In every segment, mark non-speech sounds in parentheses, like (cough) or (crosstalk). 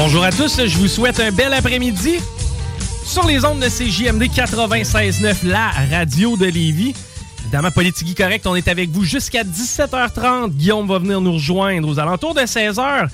Bonjour à tous, je vous souhaite un bel après-midi sur les ondes de CJMD 96.9, la radio de Lévis. Évidemment, Politique Correct, on est avec vous jusqu'à 17h30. Guillaume va venir nous rejoindre aux alentours de 16h.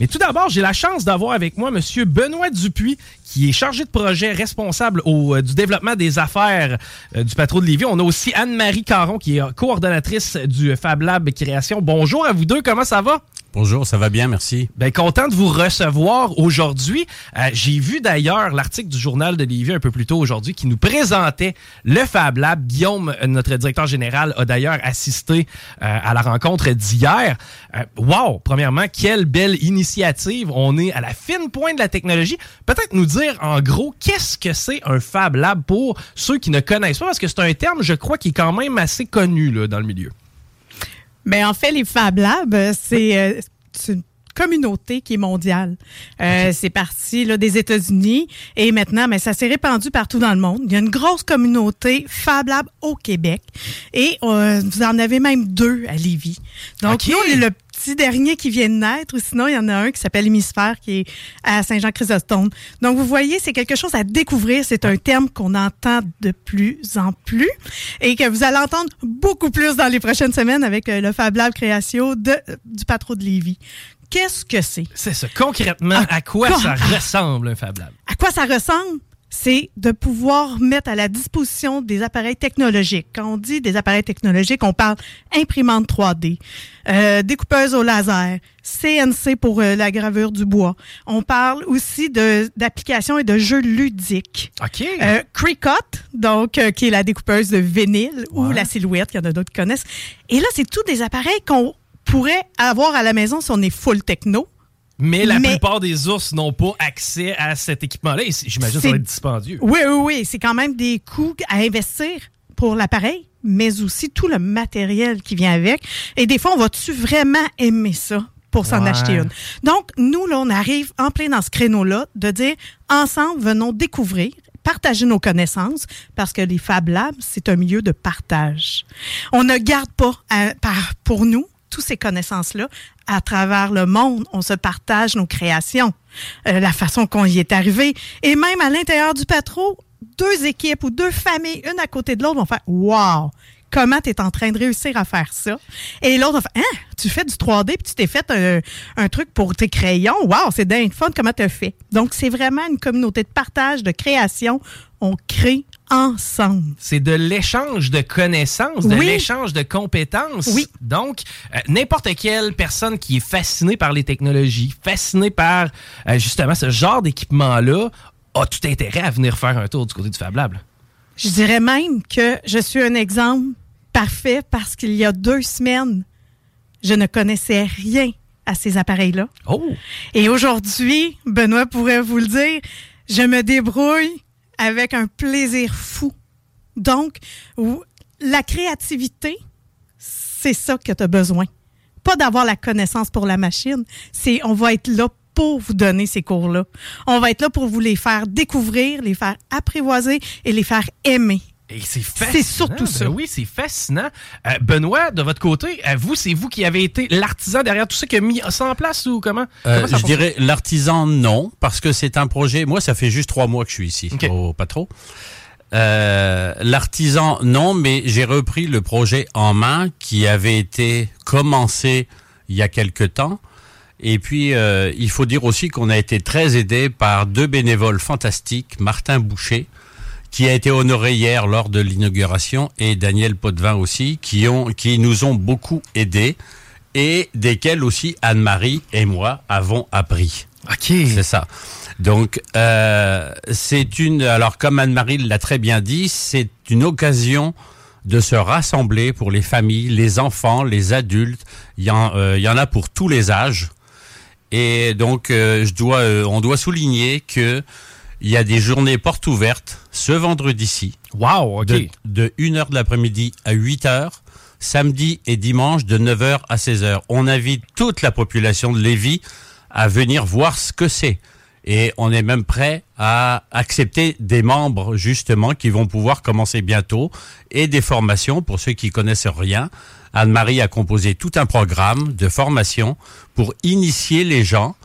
Mais tout d'abord, j'ai la chance d'avoir avec moi M. Benoît Dupuis, qui est chargé de projet responsable euh, du développement des affaires euh, du patron de Lévis. On a aussi Anne-Marie Caron, qui est coordonnatrice du Fab Lab Création. Bonjour à vous deux, comment ça va? Bonjour, ça va bien, merci. Ben, content de vous recevoir aujourd'hui. Euh, J'ai vu d'ailleurs l'article du journal de Lévis un peu plus tôt aujourd'hui qui nous présentait le Fab Lab. Guillaume, notre directeur général, a d'ailleurs assisté euh, à la rencontre d'hier. Euh, wow! Premièrement, quelle belle initiative. On est à la fine pointe de la technologie. Peut-être nous dire en gros qu'est-ce que c'est un Fab Lab pour ceux qui ne connaissent pas, parce que c'est un terme, je crois, qui est quand même assez connu là, dans le milieu. Ben, en fait, les Fab Labs, euh, c'est euh, c'est une communauté qui est mondiale. Euh, C'est parti là, des États-Unis et maintenant, mais ça s'est répandu partout dans le monde. Il y a une grosse communauté Fab Lab au Québec et euh, vous en avez même deux à Lévis. Donc, nous, on est le petit dernier qui vient de naître, ou sinon, il y en a un qui s'appelle Hémisphère, qui est à Saint-Jean-Chrysostome. Donc, vous voyez, c'est quelque chose à découvrir. C'est un terme qu'on entend de plus en plus et que vous allez entendre beaucoup plus dans les prochaines semaines avec euh, le Fab Lab Création de, du patron de Lévis. Qu'est-ce que c'est? C'est ça. Concrètement, Ah, à quoi quoi? ça ressemble un Fab Lab? À quoi ça ressemble? C'est de pouvoir mettre à la disposition des appareils technologiques. Quand on dit des appareils technologiques, on parle imprimante 3D, euh, découpeuse au laser, CNC pour euh, la gravure du bois. On parle aussi d'applications et de jeux ludiques. OK. Euh, Cricut, donc euh, qui est la découpeuse de vinyle ou la silhouette, il y en a d'autres qui connaissent. Et là, c'est tous des appareils qu'on pourrait avoir à la maison si on est full techno. Mais la Mais- plupart des ours n'ont pas accès à cet équipement-là. J'imagine que ça va être dispendieux. Oui, oui, oui. C'est quand même des coûts à investir pour l'appareil, mais aussi tout le matériel qui vient avec. Et des fois, on va-tu vraiment aimer ça pour s'en Ouais. acheter une? Donc, nous, là, on arrive en plein dans ce créneau-là de dire, ensemble, venons découvrir partager nos connaissances parce que les Fab Labs, c'est un milieu de partage. On ne garde pas à- par- pour nous toutes ces connaissances-là à travers le monde. On se partage nos créations, euh, la façon qu'on y est arrivé. Et même à l'intérieur du patron, deux équipes ou deux familles, une à côté de l'autre, vont faire Wow! Comment tu es en train de réussir à faire ça? Et l'autre va faire Hein? Tu fais du 3D puis tu t'es fait un, un truc pour tes crayons? Wow, c'est dingue fun. Comment tu as fait? Donc, c'est vraiment une communauté de partage, de création. On crée ensemble. C'est de l'échange de connaissances, de Oui. l'échange de compétences. Oui. Donc, euh, n'importe quelle personne qui est fascinée par les technologies, fascinée par euh, justement ce genre d'équipement-là, a tout intérêt à venir faire un tour du côté du Fab Lab. Je dirais même que je suis un exemple parfait parce qu'il y a deux semaines, je ne connaissais rien à ces appareils-là. Oh! Et aujourd'hui, Benoît pourrait vous le dire, je me débrouille avec un plaisir fou. Donc, la créativité, c'est ça que tu as besoin. Pas d'avoir la connaissance pour la machine, c'est on va être là pour vous donner ces cours-là. On va être là pour vous les faire découvrir, les faire apprivoiser et les faire aimer. Et c'est fascinant. C'est surtout ça. Ben oui, c'est fascinant. Euh, Benoît, de votre côté, euh, vous, c'est vous qui avez été l'artisan derrière tout ça qui a mis ça en place ou comment? Euh, Comment ça je dirais l'artisan non, parce que c'est un projet. Moi, ça fait juste trois mois que je suis ici, Ok. au pas trop. Euh, l'artisan non, mais j'ai repris le projet en main qui avait été commencé il y a quelque temps. Et puis, euh, il faut dire aussi qu'on a été très aidé par deux bénévoles fantastiques, Martin Boucher, qui a été honoré hier lors de l'inauguration, et Daniel Potvin aussi, qui, ont, qui nous ont beaucoup aidés, et desquels aussi Anne-Marie et moi avons appris. OK. C'est ça. Donc, euh, c'est une. Alors, comme Anne-Marie l'a très bien dit, c'est une occasion de se rassembler pour les familles, les enfants, les adultes. Il y en, euh, il y en a pour tous les âges. Et donc, euh, je dois, euh, on doit souligner que il y a des journées portes ouvertes ce vendredi-ci Wow, OK. de, de 1h de l'après-midi à 8h, samedi et dimanche de 9h à 16h. On invite toute la population de Lévis à venir voir ce que c'est. Et on est même prêt à accepter des membres, justement, qui vont pouvoir commencer bientôt, et des formations pour ceux qui connaissent rien. Anne-Marie a composé tout un programme de formation pour initier les gens.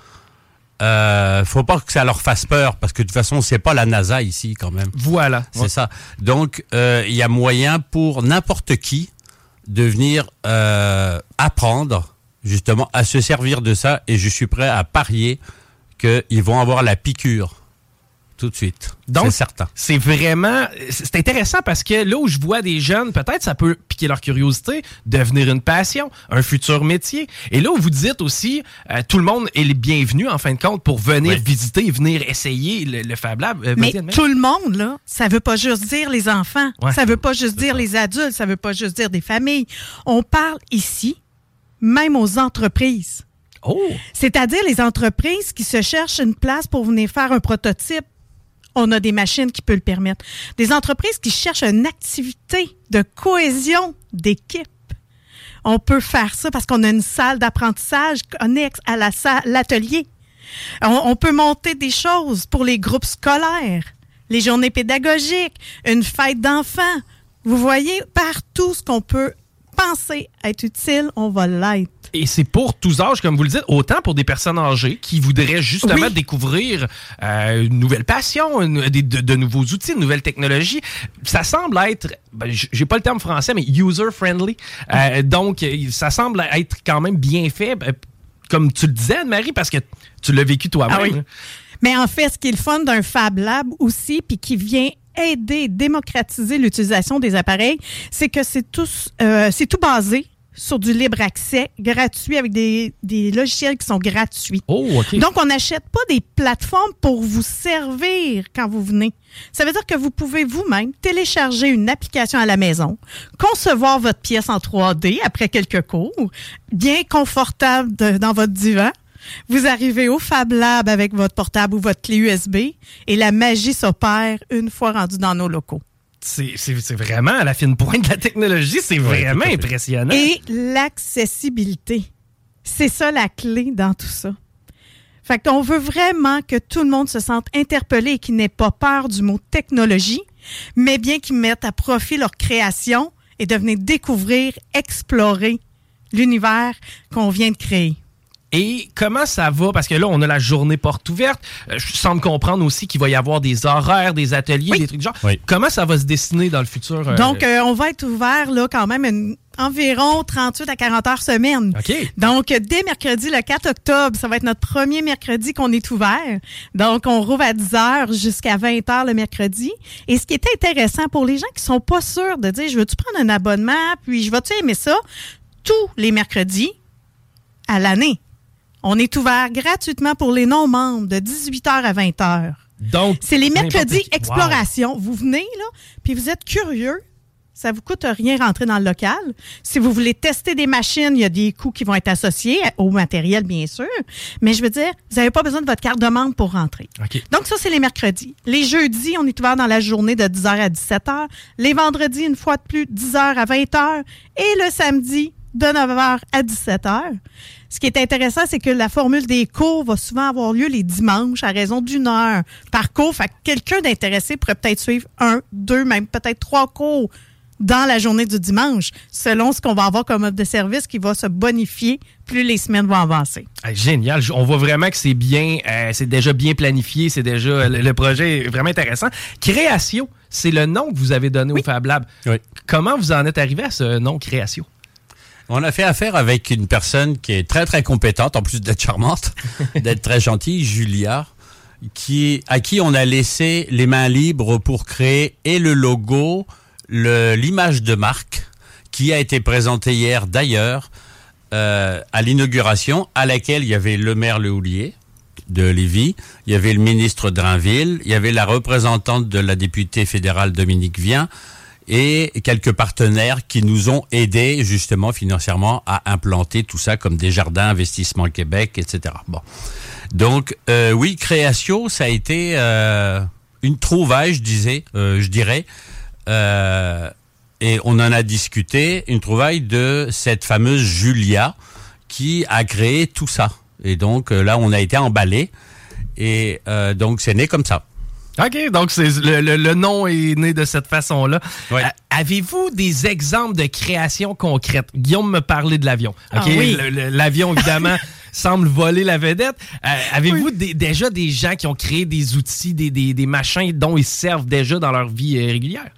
Euh, faut pas que ça leur fasse peur, parce que de toute façon, c'est pas la NASA ici, quand même. Voilà. C'est ça. Donc, euh, il y a moyen pour n'importe qui de venir euh, apprendre justement à se servir de ça. Et je suis prêt à parier qu'ils vont avoir la piqûre tout de suite. Donc, c'est certain. C'est vraiment. C'est intéressant parce que là où je vois des jeunes, peut-être ça peut piquer leur curiosité, devenir une passion, un futur métier. Et là où vous dites aussi, euh, tout le monde est le bienvenu en fin de compte pour venir Oui. visiter, venir essayer le, le Fab Lab. Euh, Mais tout le monde, là, ça veut pas juste dire les enfants. Ouais. Ça veut pas juste dire les adultes. Ça veut pas juste dire des familles. On parle ici, même aux entreprises. Oh! C'est-à-dire les entreprises qui se cherchent une place pour venir faire un prototype. On a des machines qui peuvent le permettre. Des entreprises qui cherchent une activité de cohésion d'équipe. On peut faire ça parce qu'on a une salle d'apprentissage connexe à la salle- l'atelier. On, peut monter des choses pour les groupes scolaires, les journées pédagogiques, une fête d'enfants. Vous voyez, partout ce qu'on peut penser être utile, on va l'être. Et c'est pour tous âges, comme vous le dites, autant pour des personnes âgées qui voudraient justement Oui. découvrir euh, une nouvelle passion, une- de, de nouveaux outils, de nouvelles technologies. Ça semble être, ben, j'ai pas le terme français, mais user-friendly. Euh, donc, ça semble être quand même bien fait, ben, comme tu le disais, Anne-Marie, parce que tu l'as vécu toi-même. Ah oui. Mais en fait, ce qui est le fun d'un Fab Lab aussi, puis qui vient aider, démocratiser l'utilisation des appareils, c'est que c'est euh, c'est tout basé sur du libre accès, gratuit, avec des, des logiciels qui sont gratuits. Oh. Donc, on n'achète pas des plateformes pour vous servir quand vous venez. Ça veut dire que vous pouvez vous-même télécharger une application à la maison, concevoir votre pièce en 3D après quelques cours, bien confortable de- dans votre divan. Vous arrivez au Fab Lab avec votre portable ou votre clé USB et la magie s'opère une fois rendu dans nos locaux. c'est vraiment à la fine pointe de la technologie. C'est vraiment impressionnant. Et l'accessibilité. C'est ça la clé dans tout ça. Fait qu'on veut vraiment que tout le monde se sente interpellé et qu'il n'ait pas peur du mot technologie, mais bien qu'ils mettent à profit leur création et de venir découvrir, explorer l'univers qu'on vient de créer. Et comment ça va? Parce que là, on a la journée porte ouverte. Euh, Je semble comprendre aussi qu'il va y avoir des horaires, des ateliers, Oui. des trucs du genre. Oui. Comment ça va se dessiner dans le futur? euh, Donc, euh, on va être ouvert là quand même une- environ 38 à 40 heures semaine. OK. Donc, dès mercredi, le 4 octobre, ça va être notre premier mercredi qu'on est ouvert. Donc, on rouvre à 10 heures jusqu'à 20 heures le mercredi. Et ce qui est intéressant pour les gens qui sont pas sûrs de dire, je veux-tu prendre un abonnement, puis je vais-tu aimer ça, tous les mercredis à l'année. On est ouvert gratuitement pour les non-membres de 18h à 20h. Donc, C'est les mercredis exploration. Vous venez, là, puis vous êtes curieux. Ça vous coûte rien rentrer dans le local. Si vous voulez tester des machines, il y a des coûts qui vont être associés au matériel, bien sûr. Mais je veux dire, vous n'avez pas besoin de votre carte de membre pour rentrer. Donc, ça, c'est les mercredis. Les jeudis, on est ouvert dans la journée de 10h à 17h. Les vendredis, une fois de plus, 10h à 20h. Et le samedi, de 9h à 17h. Ce qui est intéressant, c'est que la formule des cours va souvent avoir lieu les dimanches à raison d'une heure par cours. Fait que quelqu'un d'intéressé pourrait peut-être suivre un, deux, même peut-être trois cours dans la journée du dimanche, selon ce qu'on va avoir comme offre de service qui va se bonifier plus les semaines vont avancer. Ah, génial. On voit vraiment que c'est bien, euh, c'est déjà bien planifié, c'est déjà le, le projet est vraiment intéressant. Création, c'est le nom que vous avez donné au Fab Lab. Oui. Comment vous en êtes arrivé à ce nom Création? On a fait affaire avec une personne qui est très très compétente, en plus d'être charmante, (laughs) d'être très gentille, Julia, qui, à qui on a laissé les mains libres pour créer et le logo, l'image de marque, qui a été présentée hier d'ailleurs euh, à l'inauguration, à laquelle il y avait le maire Le Houlier de Lévis, il y avait le ministre Drainville, il y avait la représentante de la députée fédérale Dominique Vien, et quelques partenaires qui nous ont aidés justement financièrement à implanter tout ça comme des jardins investissement Québec, etc. Bon, donc euh, oui, création, ça a été euh, une trouvaille, je disais, euh, je dirais, Euh, et on en a discuté, une trouvaille de cette fameuse Julia qui a créé tout ça. Et donc euh, là, on a été emballé, et euh, donc c'est né comme ça. OK, donc c'est le, le- le nom est né de cette façon-là. Ouais. Euh, Avez-vous des exemples de création concrète? Guillaume me parlait de l'avion. OK, Ah oui. L'avion, évidemment, (laughs) semble voler la vedette. Euh, Avez-vous des- déjà des gens qui ont créé des outils, des, des- des machins dont ils servent déjà dans leur vie euh, régulière?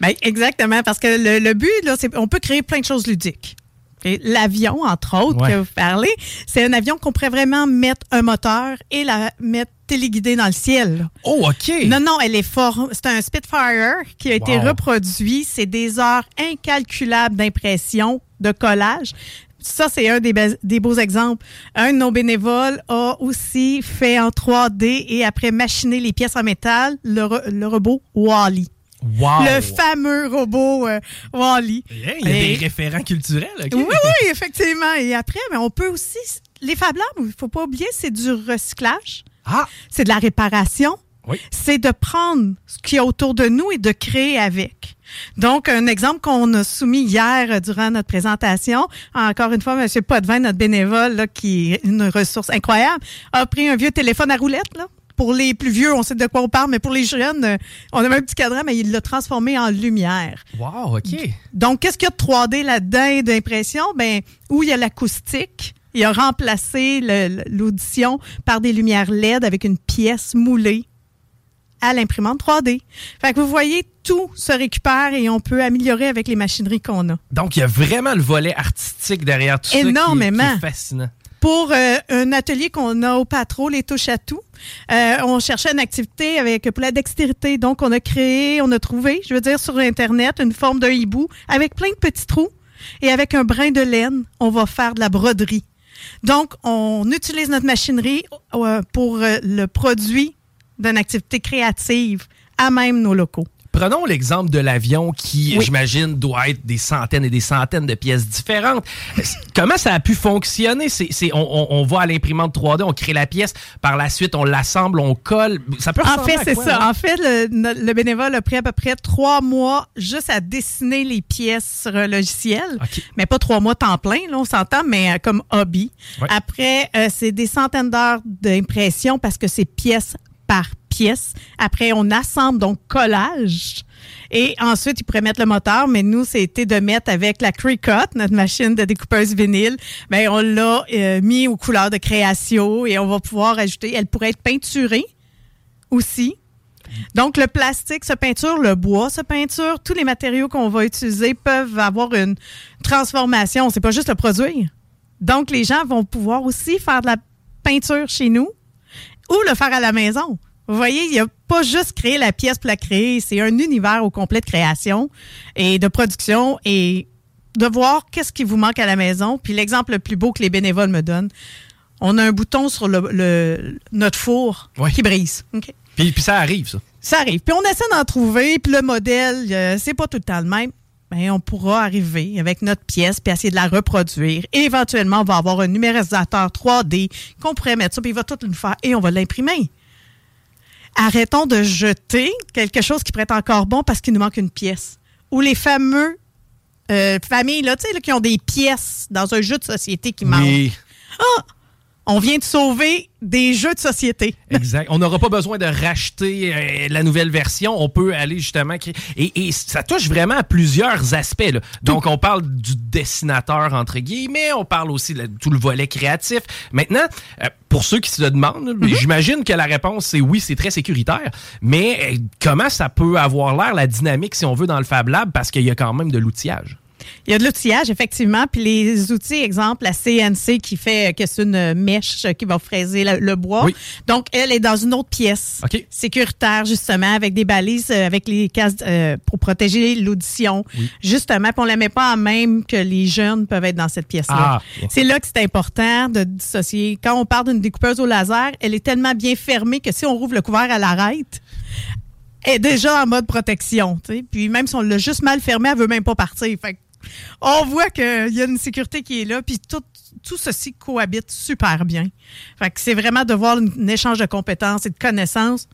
Ben, exactement, parce que le, le but, là, c'est on peut créer plein de choses ludiques. L'avion, entre autres, Ouais. que vous parlez, c'est un avion qu'on pourrait vraiment mettre un moteur et la mettre téléguidée dans le ciel. là. Oh, OK. Non, non, elle est fort. C'est un Spitfire qui a été Wow. reproduit. C'est des heures incalculables d'impression, de collage. Ça, c'est un des, be- des beaux exemples. Un de nos bénévoles a aussi fait en 3D et après machiné les pièces en métal, le, re- le robot Wally. Wow. Le fameux robot euh, Wally. Hey, Il y a Et- des référents culturels. OK? Oui, oui, effectivement. Et après, mais on peut aussi. Les Fab Labs, il faut pas oublier, c'est du recyclage, Ah, c'est de la réparation. Oui. C'est de prendre ce qu'il y a autour de nous et de créer avec. Donc, un exemple qu'on a soumis hier euh, durant notre présentation, encore une fois, M. Potvin, notre bénévole, là, qui est une ressource incroyable, a pris un vieux téléphone à roulette, là. Pour les plus vieux, on sait de quoi on parle, mais pour les jeunes, euh, on a même un petit cadran, mais il l'a transformé en lumière. wow, OK. Donc, qu'est-ce qu'il y a de 3D là-dedans d'impression? Ben, où il y a l'acoustique. Il a remplacé l'audition par des lumières LED avec une pièce moulée à l'imprimante 3D. Fait que vous voyez, tout se récupère et on peut améliorer avec les machineries qu'on a. Donc, il y a vraiment le volet artistique derrière tout ça. qui est- Énormément. qui est fascinant. Pour euh, un atelier qu'on a au Patro, les touches à tout, euh, on cherchait une activité avec pour la dextérité. Donc, on a créé, on a trouvé, je veux dire, sur Internet, une forme d'un hibou avec plein de petits trous. Et avec un brin de laine, on va faire de la broderie. Donc, on utilise notre machinerie euh, pour euh, le produit d'une activité créative à même nos locaux. Prenons l'exemple de l'avion qui, Oui. j'imagine, doit être des centaines et des centaines de pièces différentes. Comment ça a pu fonctionner? C'est, on, on- va à l'imprimante 3D, on crée la pièce, par la suite, on l'assemble, on colle. Ça peut En fait, c'est ça. hein? En fait, le, bénévole a pris à peu près trois mois juste à dessiner les pièces sur un logiciel. Mais pas trois mois temps plein, là, on s'entend, mais euh, comme hobby. Ouais. Après, euh, c'est des centaines d'heures d'impression parce que c'est pièce par pièce. Après, on assemble, donc collage. Et ensuite, il pourrait mettre le moteur, mais nous, c'était de mettre avec la Cricut, notre machine de découpeuse vinyle, ben, on l'a euh, mis aux couleurs de création et on va pouvoir ajouter, elle pourrait être peinturée aussi. Donc, le plastique se peinture, le bois se peinture, tous les matériaux qu'on va utiliser peuvent avoir une transformation, c'est pas juste le produire. Donc, les gens vont pouvoir aussi faire de la peinture chez nous ou le faire à la maison. Vous voyez, il n'y a pas juste créer la pièce pour la créer, c'est un univers au complet de création et de production et de voir qu'est-ce qui vous manque à la maison. Puis l'exemple le plus beau que les bénévoles me donnent, on a un bouton sur le, notre four qui brise. Puis, puis, ça arrive, ça. Ça arrive. Puis on essaie d'en trouver, puis le modèle, euh, c'est pas tout le temps le même. Mais on pourra arriver avec notre pièce puis essayer de la reproduire. Et éventuellement, on va avoir un numérisateur 3D qu'on pourrait mettre ça, puis il va tout nous faire et on va l'imprimer arrêtons de jeter quelque chose qui pourrait être encore bon parce qu'il nous manque une pièce. Ou les fameux euh, familles là, là, qui ont des pièces dans un jeu de société qui manquent. Ah! On vient de sauver des jeux de société. (laughs) Exact. On n'aura pas besoin de racheter euh, la nouvelle version. On peut aller justement Et, ça touche vraiment à plusieurs aspects. Donc, on parle du dessinateur, entre guillemets. On parle aussi de tout le volet créatif. Maintenant, euh, pour ceux qui se demandent, mhm. j'imagine que la réponse, c'est oui, c'est très sécuritaire. Mais euh, comment ça peut avoir l'air, la dynamique, si on veut, dans le Fab Lab, parce qu'il y a quand même de l'outillage? Il y a de l'outillage, effectivement. Puis les outils, exemple, la CNC qui fait que c'est une mèche qui va fraiser le, bois. Donc, elle est dans une autre pièce sécuritaire, justement, avec des balises, euh, avec les cases euh, pour protéger l'audition. Justement, puis on ne la met pas en même que les jeunes peuvent être dans cette pièce-là. Ah, c'est là que c'est important de dissocier. Quand on parle d'une découpeuse au laser, elle est tellement bien fermée que si on rouvre le couvert, à l'arrête est déjà en mode protection. Puis même si on l'a juste mal fermé, elle veut même pas partir. Fait on voit qu'il y a une sécurité qui est là, puis tout, tout ceci cohabite super bien. Fait que c'est vraiment de voir un échange de compétences et de connaissances,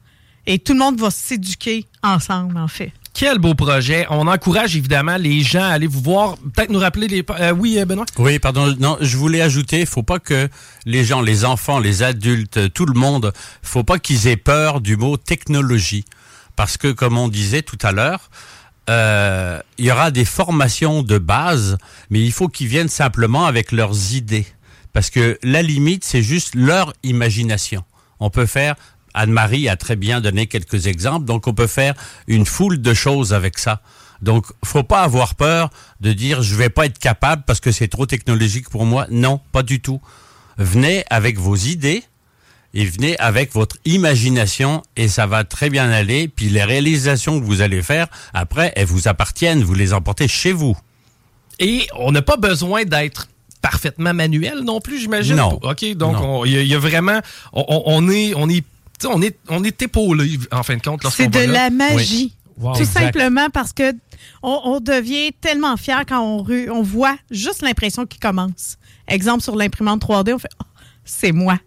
et tout le monde va s'éduquer ensemble, en fait. Quel beau projet. On encourage évidemment les gens à aller vous voir. Peut-être nous rappeler les... Euh, oui, euh, Benoît? Oui, pardon. Non, je voulais ajouter, il faut pas que les gens, les enfants, les adultes, tout le monde, faut pas qu'ils aient peur du mot technologie. Parce que, comme on disait tout à l'heure, euh, il y aura des formations de base, mais il faut qu'ils viennent simplement avec leurs idées. Parce que la limite, c'est juste leur imagination. On peut faire, Anne-Marie a très bien donné quelques exemples, donc on peut faire une foule de choses avec ça. Donc, faut pas avoir peur de dire je vais pas être capable parce que c'est trop technologique pour moi. Non, pas du tout. Venez avec vos idées, et venez avec votre imagination et ça va très bien aller. Puis les réalisations que vous allez faire, après, elles vous appartiennent, vous les emportez chez vous. Et on n'a pas besoin d'être parfaitement manuel non plus, j'imagine? Non. OK, donc il y, a vraiment on, est on est on est on est épaulé en fin de compte C'est de la magie. Tout simplement parce que on, devient tellement fier quand on, on voit juste l'impression qui commence. Exemple sur l'imprimante 3D, on fait oh, c'est moi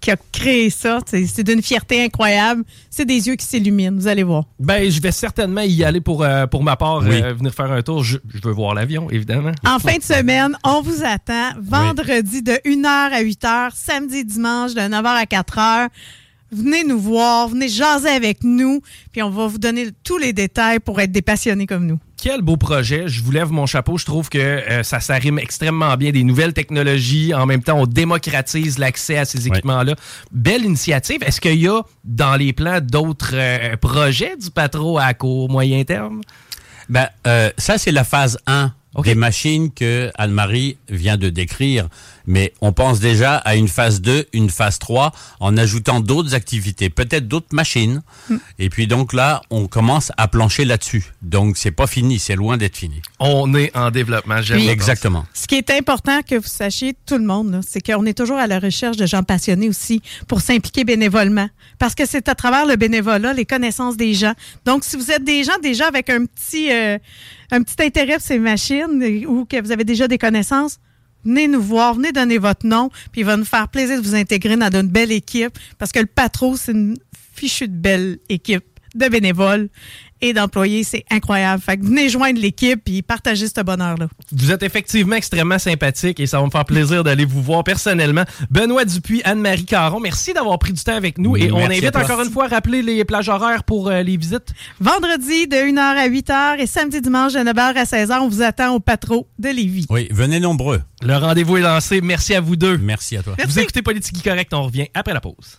qui a créé ça. C'est d'une fierté incroyable. C'est des yeux qui s'illuminent. Vous allez voir. Ben, je vais certainement y aller pour, euh, pour ma part, euh, venir faire un tour. Je, veux voir l'avion, évidemment. En fin de semaine, on vous attend vendredi de 1h à 8h, samedi dimanche de 9h à 4h. Venez nous voir, venez jaser avec nous, puis on va vous donner tous les détails pour être des passionnés comme nous. Quel beau projet. Je vous lève mon chapeau. Je trouve que euh, ça s'arrime extrêmement bien. Des nouvelles technologies. En même temps, on démocratise l'accès à ces équipements-là. Belle initiative. Est-ce qu'il y a dans les plans d'autres euh, projets du patro à court, moyen terme? Ben, euh, ça, c'est la phase 1 des machines que Anne-Marie vient de décrire. Mais on pense déjà à une phase 2, une phase 3, en ajoutant d'autres activités, peut-être d'autres machines. Hmm. Et puis donc là, on commence à plancher là-dessus. Donc c'est pas fini, c'est loin d'être fini. On est en développement, j'aime Exactement. Ce qui est important que vous sachiez, tout le monde, c'est qu'on est toujours à la recherche de gens passionnés aussi pour s'impliquer bénévolement. Parce que c'est à travers le bénévolat, les connaissances des gens. Donc si vous êtes des gens déjà avec un petit... Euh, un petit intérêt pour ces machines ou que vous avez déjà des connaissances, venez nous voir, venez donner votre nom, puis il va nous faire plaisir de vous intégrer dans une belle équipe parce que le patron, c'est une fichue de belle équipe de bénévoles et d'employés. C'est incroyable. Fait que venez joindre l'équipe et partager ce bonheur-là. Vous êtes effectivement extrêmement sympathique et ça va me faire plaisir d'aller vous voir personnellement. Benoît Dupuis, Anne-Marie Caron, merci d'avoir pris du temps avec nous et on invite encore une fois à rappeler les plages horaires pour euh, les visites. Vendredi de 1h à 8h et samedi dimanche de 9h à 16h. On vous attend au Patro de Lévis. Oui, venez nombreux. Le rendez-vous est lancé. Merci à vous deux. Merci à toi. Vous écoutez Politique Correct. On revient après la pause.